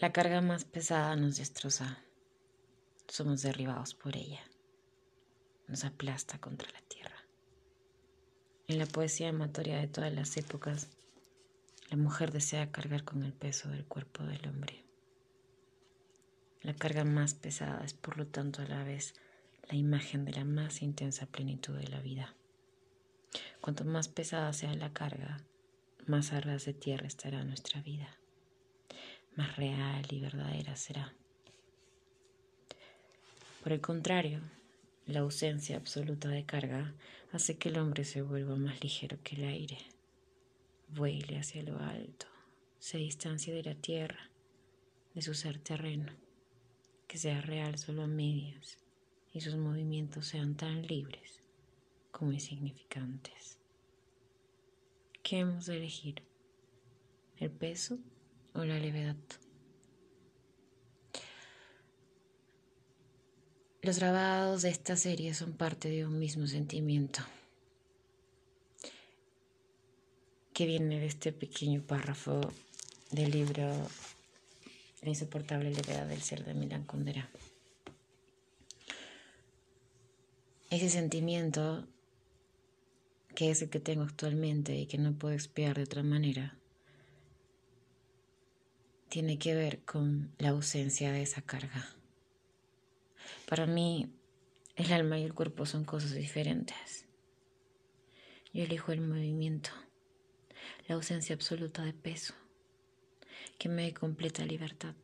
La carga más pesada nos destroza. Somos derribados por ella. Nos aplasta contra la tierra. En la poesía amatoria de todas las épocas, la mujer desea cargar con el peso del cuerpo del hombre. La carga más pesada es por lo tanto a la vez la imagen de la más intensa plenitud de la vida. Cuanto más pesada sea la carga, más a ras de tierra estará nuestra vida más real y verdadera será. Por el contrario, la ausencia absoluta de carga hace que el hombre se vuelva más ligero que el aire, vuele hacia lo alto, se distancie de la tierra, de su ser terreno, que sea real solo a medias y sus movimientos sean tan libres como insignificantes. ¿Qué hemos de elegir? ¿El peso o la levedad. Los grabados de esta serie son parte de un mismo sentimiento que viene de este pequeño párrafo del libro La insoportable levedad del ser de Milan Kundera. Ese sentimiento que es el que tengo actualmente y que no puedo expiar de otra manera tiene que ver con la ausencia de esa carga. Para mí, el alma y el cuerpo son cosas diferentes. Yo elijo el movimiento, la ausencia absoluta de peso, que me dé completa libertad.